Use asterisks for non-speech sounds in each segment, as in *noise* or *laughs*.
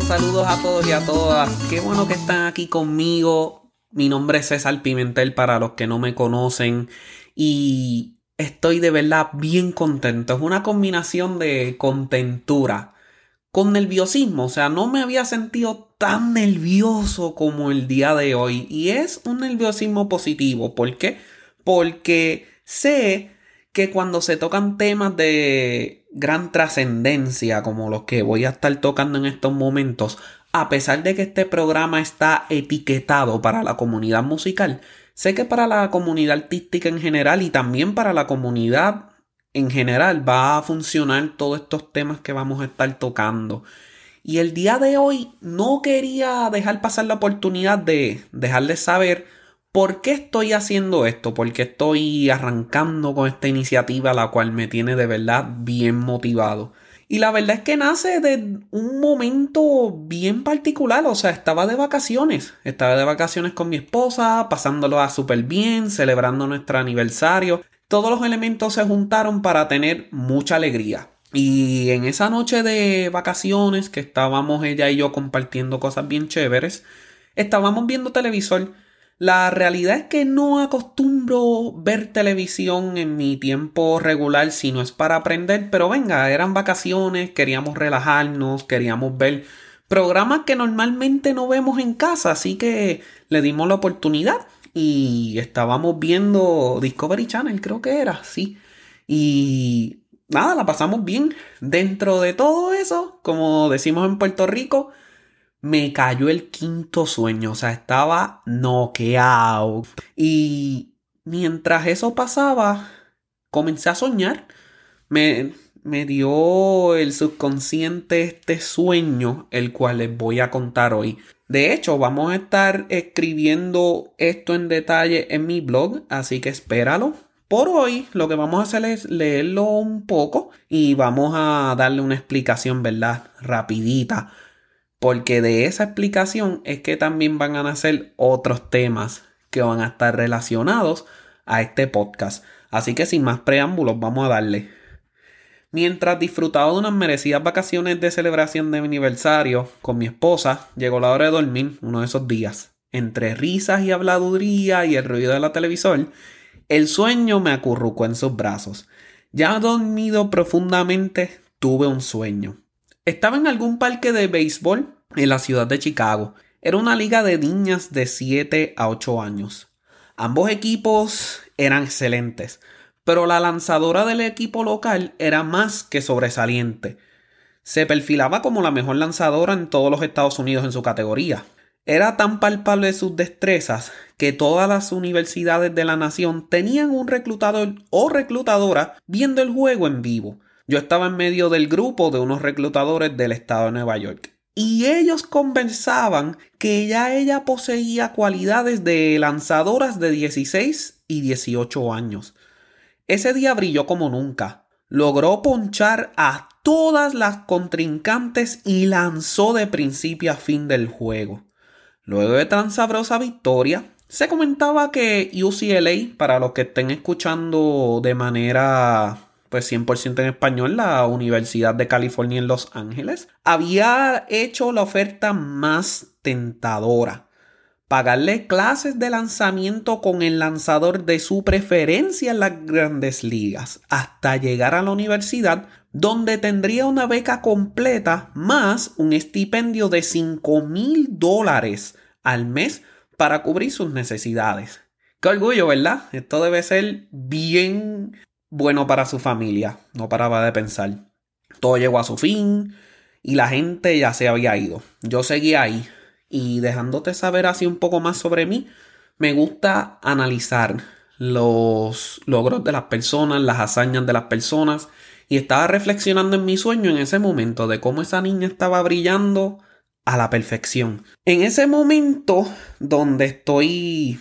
Saludos, a todos y a todas. Qué bueno que están aquí conmigo. Mi nombre es César Pimentel para los que no me conocen y estoy de verdad bien contento. Es una combinación de contentura con nerviosismo. O sea, no me había sentido tan nervioso como el día de hoy y es un nerviosismo positivo. ¿Por qué? Porque sé que cuando se tocan temas de gran trascendencia como los que voy a estar tocando en estos momentos, a pesar de que este programa está etiquetado para la comunidad musical, sé que para la comunidad artística en general y también para la comunidad en general va a funcionar todos estos temas que vamos a estar tocando. Y el día de hoy no quería dejar pasar la oportunidad de dejarles saber ¿Por qué estoy haciendo esto? ¿Por qué estoy arrancando con esta iniciativa la cual me tiene de verdad bien motivado? Y la verdad es que nace de un momento bien particular, o sea, estaba de vacaciones, estaba de vacaciones con mi esposa, pasándolo a súper bien, celebrando nuestro aniversario. Todos los elementos se juntaron para tener mucha alegría. Y en esa noche de vacaciones que estábamos ella y yo compartiendo cosas bien chéveres, estábamos viendo televisor la realidad es que no acostumbro ver televisión en mi tiempo regular si no es para aprender, pero venga, eran vacaciones, queríamos relajarnos, queríamos ver programas que normalmente no vemos en casa, así que le dimos la oportunidad y estábamos viendo Discovery Channel, creo que era, sí. Y nada, la pasamos bien. Dentro de todo eso, como decimos en Puerto Rico, me cayó el quinto sueño, o sea, estaba noqueado. Y mientras eso pasaba, comencé a soñar. Me, me dio el subconsciente este sueño, el cual les voy a contar hoy. De hecho, vamos a estar escribiendo esto en detalle en mi blog, así que espéralo. Por hoy lo que vamos a hacer es leerlo un poco y vamos a darle una explicación, ¿verdad? Rapidita porque de esa explicación es que también van a nacer otros temas que van a estar relacionados a este podcast. Así que sin más preámbulos, vamos a darle. Mientras disfrutaba de unas merecidas vacaciones de celebración de mi aniversario con mi esposa, llegó la hora de dormir uno de esos días. Entre risas y habladuría y el ruido de la televisor, el sueño me acurrucó en sus brazos. Ya dormido profundamente, tuve un sueño. Estaba en algún parque de béisbol en la ciudad de Chicago. Era una liga de niñas de 7 a 8 años. Ambos equipos eran excelentes, pero la lanzadora del equipo local era más que sobresaliente. Se perfilaba como la mejor lanzadora en todos los Estados Unidos en su categoría. Era tan palpable sus destrezas que todas las universidades de la nación tenían un reclutador o reclutadora viendo el juego en vivo. Yo estaba en medio del grupo de unos reclutadores del estado de Nueva York. Y ellos conversaban que ya ella poseía cualidades de lanzadoras de 16 y 18 años. Ese día brilló como nunca. Logró ponchar a todas las contrincantes y lanzó de principio a fin del juego. Luego de tan sabrosa victoria, se comentaba que UCLA, para los que estén escuchando de manera pues 100% en español, la Universidad de California en Los Ángeles, había hecho la oferta más tentadora. Pagarle clases de lanzamiento con el lanzador de su preferencia en las grandes ligas hasta llegar a la universidad donde tendría una beca completa más un estipendio de 5 mil dólares al mes para cubrir sus necesidades. Qué orgullo, ¿verdad? Esto debe ser bien bueno para su familia. No paraba de pensar. Todo llegó a su fin y la gente ya se había ido. Yo seguía ahí y dejándote saber así un poco más sobre mí, me gusta analizar los logros de las personas, las hazañas de las personas y estaba reflexionando en mi sueño en ese momento de cómo esa niña estaba brillando a la perfección. En ese momento donde estoy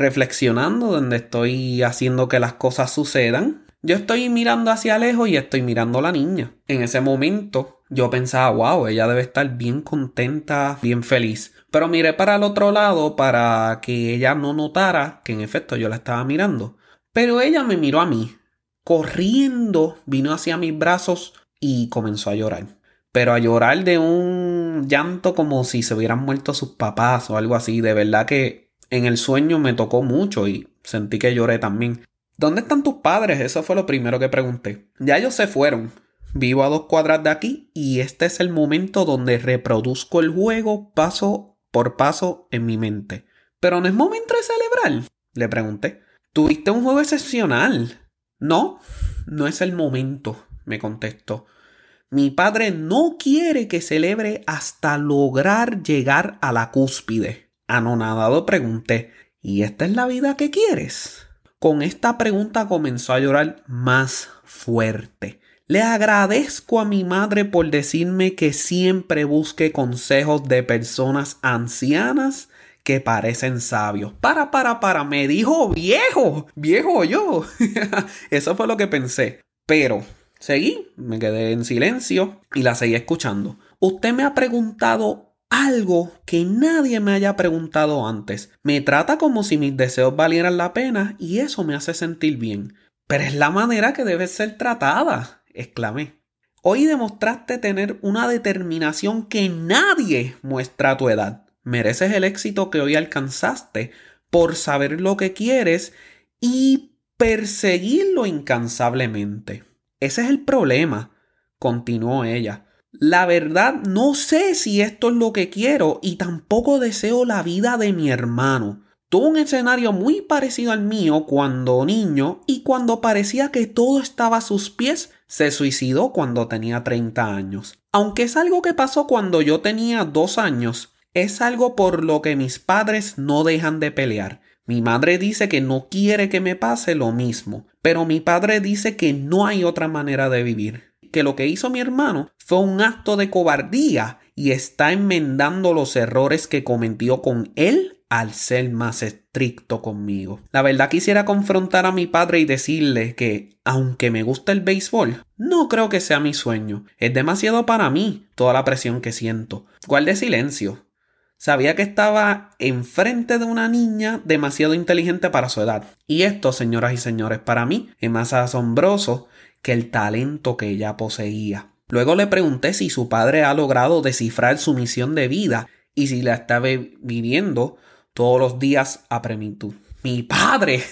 reflexionando, donde estoy haciendo que las cosas sucedan. Yo estoy mirando hacia lejos y estoy mirando a la niña. En ese momento yo pensaba, wow, ella debe estar bien contenta, bien feliz. Pero miré para el otro lado para que ella no notara que en efecto yo la estaba mirando. Pero ella me miró a mí. Corriendo, vino hacia mis brazos y comenzó a llorar. Pero a llorar de un llanto como si se hubieran muerto sus papás o algo así. De verdad que en el sueño me tocó mucho y sentí que lloré también. ¿Dónde están tus padres? Eso fue lo primero que pregunté. Ya ellos se fueron. Vivo a dos cuadras de aquí y este es el momento donde reproduzco el juego paso por paso en mi mente. Pero no es momento de celebrar, le pregunté. Tuviste un juego excepcional. No, no es el momento, me contestó. Mi padre no quiere que celebre hasta lograr llegar a la cúspide. Anonadado pregunté, ¿y esta es la vida que quieres? Con esta pregunta comenzó a llorar más fuerte. Le agradezco a mi madre por decirme que siempre busque consejos de personas ancianas que parecen sabios. Para, para, para, me dijo viejo, viejo yo. *laughs* Eso fue lo que pensé. Pero seguí, me quedé en silencio y la seguí escuchando. Usted me ha preguntado algo que nadie me haya preguntado antes. Me trata como si mis deseos valieran la pena y eso me hace sentir bien. Pero es la manera que debe ser tratada, exclamé. Hoy demostraste tener una determinación que nadie muestra a tu edad. Mereces el éxito que hoy alcanzaste por saber lo que quieres y perseguirlo incansablemente. Ese es el problema, continuó ella. La verdad, no sé si esto es lo que quiero y tampoco deseo la vida de mi hermano. Tuvo un escenario muy parecido al mío cuando niño y cuando parecía que todo estaba a sus pies, se suicidó cuando tenía 30 años. Aunque es algo que pasó cuando yo tenía dos años, es algo por lo que mis padres no dejan de pelear. Mi madre dice que no quiere que me pase lo mismo, pero mi padre dice que no hay otra manera de vivir, que lo que hizo mi hermano fue un acto de cobardía y está enmendando los errores que cometió con él al ser más estricto conmigo. La verdad quisiera confrontar a mi padre y decirle que, aunque me gusta el béisbol, no creo que sea mi sueño. Es demasiado para mí toda la presión que siento. Guarde silencio. Sabía que estaba enfrente de una niña demasiado inteligente para su edad. Y esto, señoras y señores, para mí es más asombroso que el talento que ella poseía. Luego le pregunté si su padre ha logrado descifrar su misión de vida y si la estaba viviendo todos los días a plenitud. ¡Mi padre!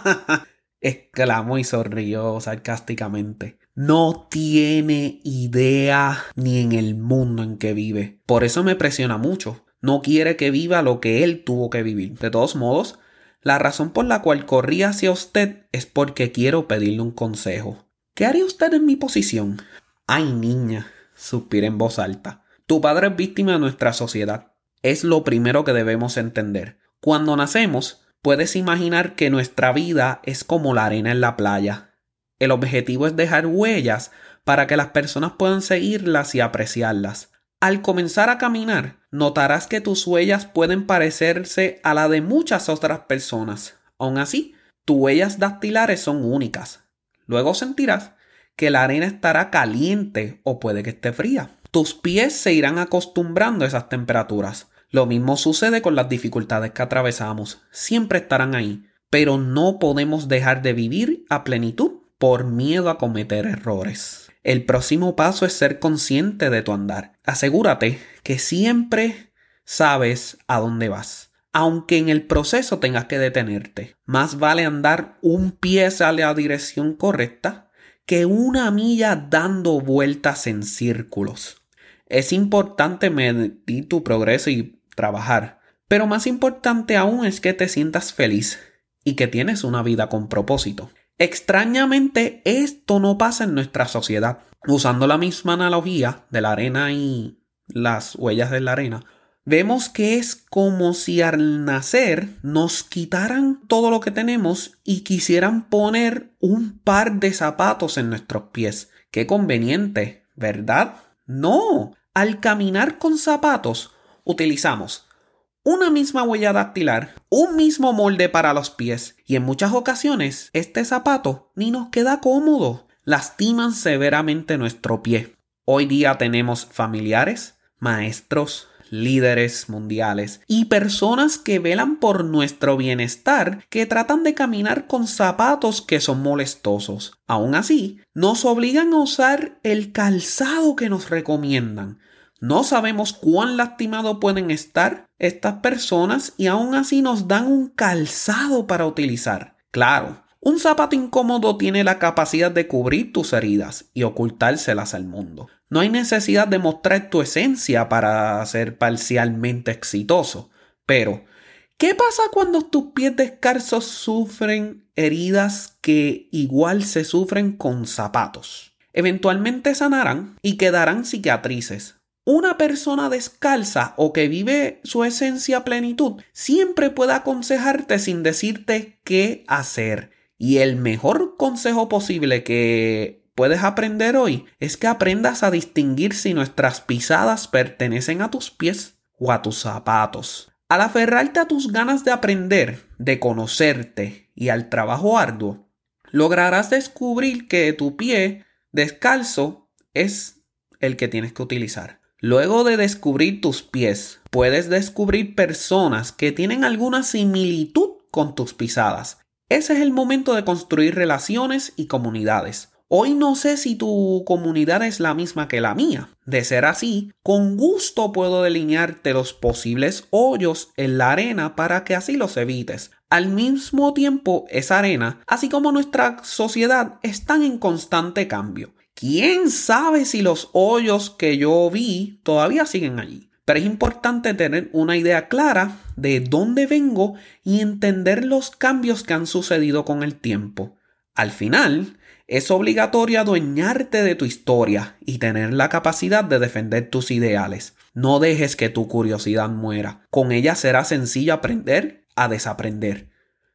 *laughs* exclamó y sonrió sarcásticamente. No tiene idea ni en el mundo en que vive. Por eso me presiona mucho no quiere que viva lo que él tuvo que vivir. De todos modos, la razón por la cual corrí hacia usted es porque quiero pedirle un consejo. ¿Qué haría usted en mi posición? Ay, niña, suspiré en voz alta. Tu padre es víctima de nuestra sociedad. Es lo primero que debemos entender. Cuando nacemos, puedes imaginar que nuestra vida es como la arena en la playa. El objetivo es dejar huellas para que las personas puedan seguirlas y apreciarlas. Al comenzar a caminar, notarás que tus huellas pueden parecerse a la de muchas otras personas. Aún así, tus huellas dactilares son únicas. Luego sentirás que la arena estará caliente o puede que esté fría. Tus pies se irán acostumbrando a esas temperaturas. Lo mismo sucede con las dificultades que atravesamos. Siempre estarán ahí, pero no podemos dejar de vivir a plenitud por miedo a cometer errores. El próximo paso es ser consciente de tu andar. Asegúrate que siempre sabes a dónde vas. Aunque en el proceso tengas que detenerte, más vale andar un pie a la dirección correcta que una milla dando vueltas en círculos. Es importante medir tu progreso y trabajar, pero más importante aún es que te sientas feliz y que tienes una vida con propósito. Extrañamente, esto no pasa en nuestra sociedad. Usando la misma analogía de la arena y las huellas de la arena, vemos que es como si al nacer nos quitaran todo lo que tenemos y quisieran poner un par de zapatos en nuestros pies. Qué conveniente, ¿verdad? No. Al caminar con zapatos, utilizamos una misma huella dactilar, un mismo molde para los pies y en muchas ocasiones este zapato ni nos queda cómodo, lastiman severamente nuestro pie. Hoy día tenemos familiares, maestros, líderes mundiales y personas que velan por nuestro bienestar que tratan de caminar con zapatos que son molestosos. Aún así, nos obligan a usar el calzado que nos recomiendan, No sabemos cuán lastimado pueden estar estas personas y aún así nos dan un calzado para utilizar. Claro, un zapato incómodo tiene la capacidad de cubrir tus heridas y ocultárselas al mundo. No hay necesidad de mostrar tu esencia para ser parcialmente exitoso. Pero, ¿qué pasa cuando tus pies descalzos sufren heridas que igual se sufren con zapatos? Eventualmente sanarán y quedarán cicatrices. Una persona descalza o que vive su esencia plenitud siempre puede aconsejarte sin decirte qué hacer. Y el mejor consejo posible que puedes aprender hoy es que aprendas a distinguir si nuestras pisadas pertenecen a tus pies o a tus zapatos. Al aferrarte a tus ganas de aprender, de conocerte y al trabajo arduo, lograrás descubrir que tu pie descalzo es el que tienes que utilizar. Luego de descubrir tus pies, puedes descubrir personas que tienen alguna similitud con tus pisadas. Ese es el momento de construir relaciones y comunidades. Hoy no sé si tu comunidad es la misma que la mía. De ser así, con gusto puedo delinearte los posibles hoyos en la arena para que así los evites. Al mismo tiempo, esa arena, así como nuestra sociedad, están en constante cambio. ¿Quién sabe si los hoyos que yo vi todavía siguen allí? Pero es importante tener una idea clara de dónde vengo y entender los cambios que han sucedido con el tiempo. Al final, es obligatorio adueñarte de tu historia y tener la capacidad de defender tus ideales. No dejes que tu curiosidad muera. Con ella será sencillo aprender a desaprender.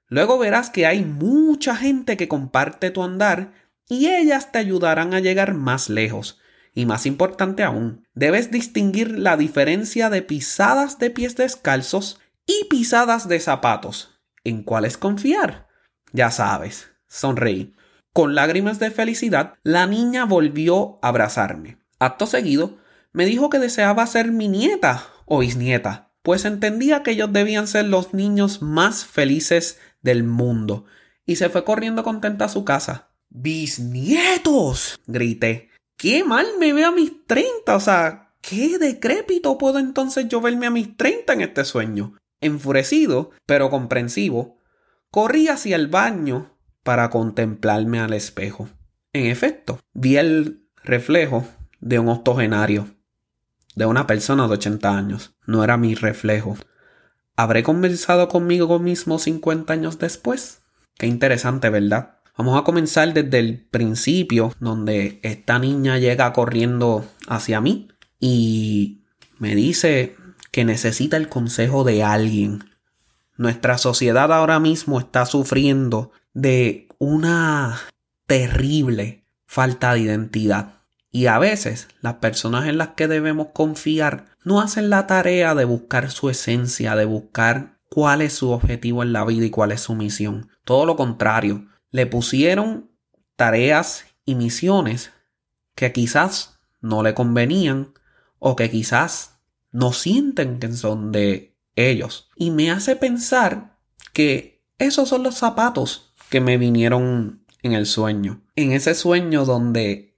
Luego verás que hay mucha gente que comparte tu andar y ellas te ayudarán a llegar más lejos. Y más importante aún, debes distinguir la diferencia de pisadas de pies descalzos y pisadas de zapatos. ¿En cuáles confiar? Ya sabes, sonreí. Con lágrimas de felicidad, la niña volvió a abrazarme. Acto seguido, me dijo que deseaba ser mi nieta o bisnieta, pues entendía que ellos debían ser los niños más felices del mundo, y se fue corriendo contenta a su casa. ¡Bisnietos! grité. ¡Qué mal me veo a mis treinta! O sea, ¿qué decrépito puedo entonces yo verme a mis treinta en este sueño? Enfurecido, pero comprensivo, corrí hacia el baño para contemplarme al espejo. En efecto, vi el reflejo de un octogenario, de una persona de 80 años. No era mi reflejo. ¿Habré conversado conmigo mismo 50 años después? Qué interesante, ¿verdad? Vamos a comenzar desde el principio, donde esta niña llega corriendo hacia mí y me dice que necesita el consejo de alguien. Nuestra sociedad ahora mismo está sufriendo de una terrible falta de identidad. Y a veces las personas en las que debemos confiar no hacen la tarea de buscar su esencia, de buscar cuál es su objetivo en la vida y cuál es su misión. Todo lo contrario, le pusieron tareas y misiones que quizás no le convenían o que quizás no sienten que son de ellos. Y me hace pensar que esos son los zapatos que me vinieron en el sueño. En ese sueño donde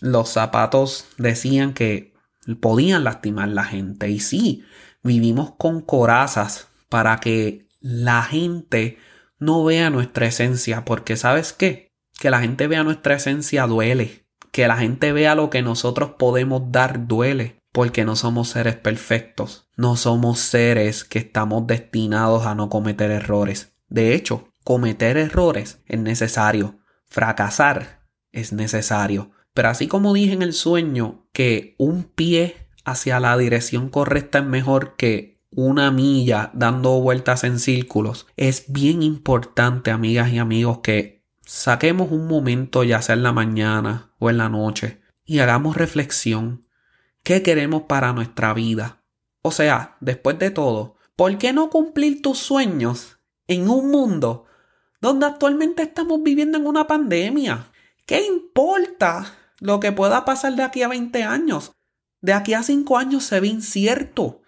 los zapatos decían que podían lastimar la gente. Y sí, vivimos con corazas para que la gente no vea nuestra esencia. Porque sabes qué? Que la gente vea nuestra esencia duele. Que la gente vea lo que nosotros podemos dar duele. Porque no somos seres perfectos. No somos seres que estamos destinados a no cometer errores. De hecho, Cometer errores es necesario. Fracasar es necesario. Pero así como dije en el sueño que un pie hacia la dirección correcta es mejor que una milla dando vueltas en círculos, es bien importante, amigas y amigos, que saquemos un momento, ya sea en la mañana o en la noche, y hagamos reflexión. ¿Qué queremos para nuestra vida? O sea, después de todo, ¿por qué no cumplir tus sueños en un mundo donde actualmente estamos viviendo en una pandemia. ¿Qué importa lo que pueda pasar de aquí a 20 años? De aquí a 5 años se ve incierto.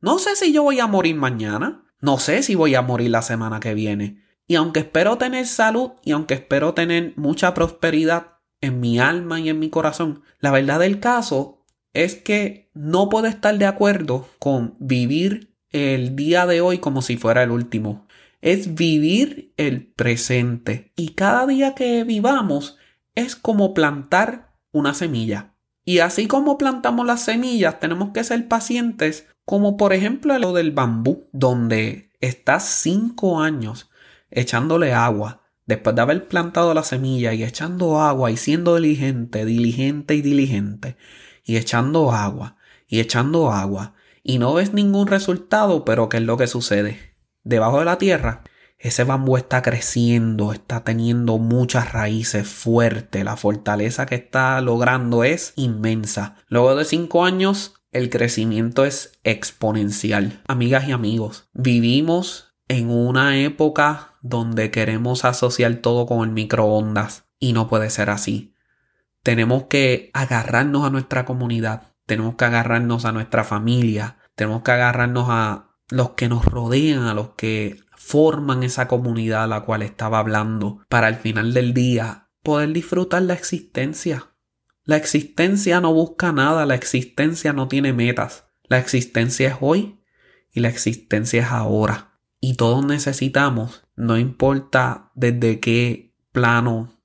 No sé si yo voy a morir mañana. No sé si voy a morir la semana que viene. Y aunque espero tener salud y aunque espero tener mucha prosperidad en mi alma y en mi corazón, la verdad del caso es que no puedo estar de acuerdo con vivir el día de hoy como si fuera el último. Es vivir el presente. Y cada día que vivamos es como plantar una semilla. Y así como plantamos las semillas, tenemos que ser pacientes, como por ejemplo lo del bambú, donde estás cinco años echándole agua, después de haber plantado la semilla y echando agua y siendo diligente, diligente y diligente, y echando agua, y echando agua, y no ves ningún resultado, pero ¿qué es lo que sucede? Debajo de la tierra, ese bambú está creciendo, está teniendo muchas raíces fuertes, la fortaleza que está logrando es inmensa. Luego de cinco años, el crecimiento es exponencial. Amigas y amigos, vivimos en una época donde queremos asociar todo con el microondas y no puede ser así. Tenemos que agarrarnos a nuestra comunidad, tenemos que agarrarnos a nuestra familia, tenemos que agarrarnos a los que nos rodean, a los que forman esa comunidad a la cual estaba hablando, para al final del día poder disfrutar la existencia. La existencia no busca nada, la existencia no tiene metas. La existencia es hoy y la existencia es ahora. Y todos necesitamos, no importa desde qué plano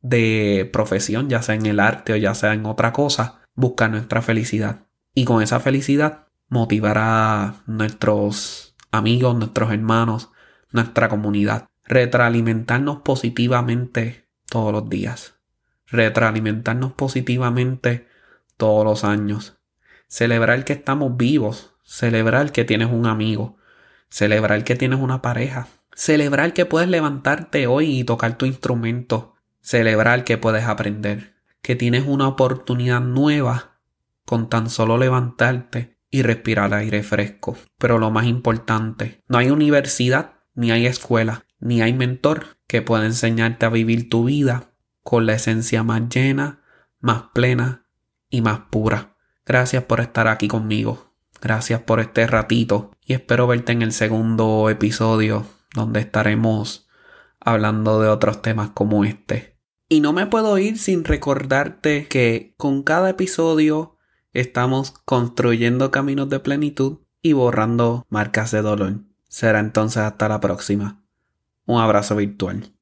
de profesión, ya sea en el arte o ya sea en otra cosa, buscar nuestra felicidad. Y con esa felicidad motivar a nuestros amigos, nuestros hermanos, nuestra comunidad. Retroalimentarnos positivamente todos los días. Retroalimentarnos positivamente todos los años. Celebrar que estamos vivos. Celebrar que tienes un amigo. Celebrar que tienes una pareja. Celebrar que puedes levantarte hoy y tocar tu instrumento. Celebrar que puedes aprender. Que tienes una oportunidad nueva con tan solo levantarte y respirar aire fresco. Pero lo más importante, no hay universidad, ni hay escuela, ni hay mentor que pueda enseñarte a vivir tu vida con la esencia más llena, más plena y más pura. Gracias por estar aquí conmigo. Gracias por este ratito y espero verte en el segundo episodio donde estaremos hablando de otros temas como este. Y no me puedo ir sin recordarte que con cada episodio estamos construyendo caminos de plenitud y borrando marcas de dolor. Será entonces hasta la próxima. Un abrazo virtual.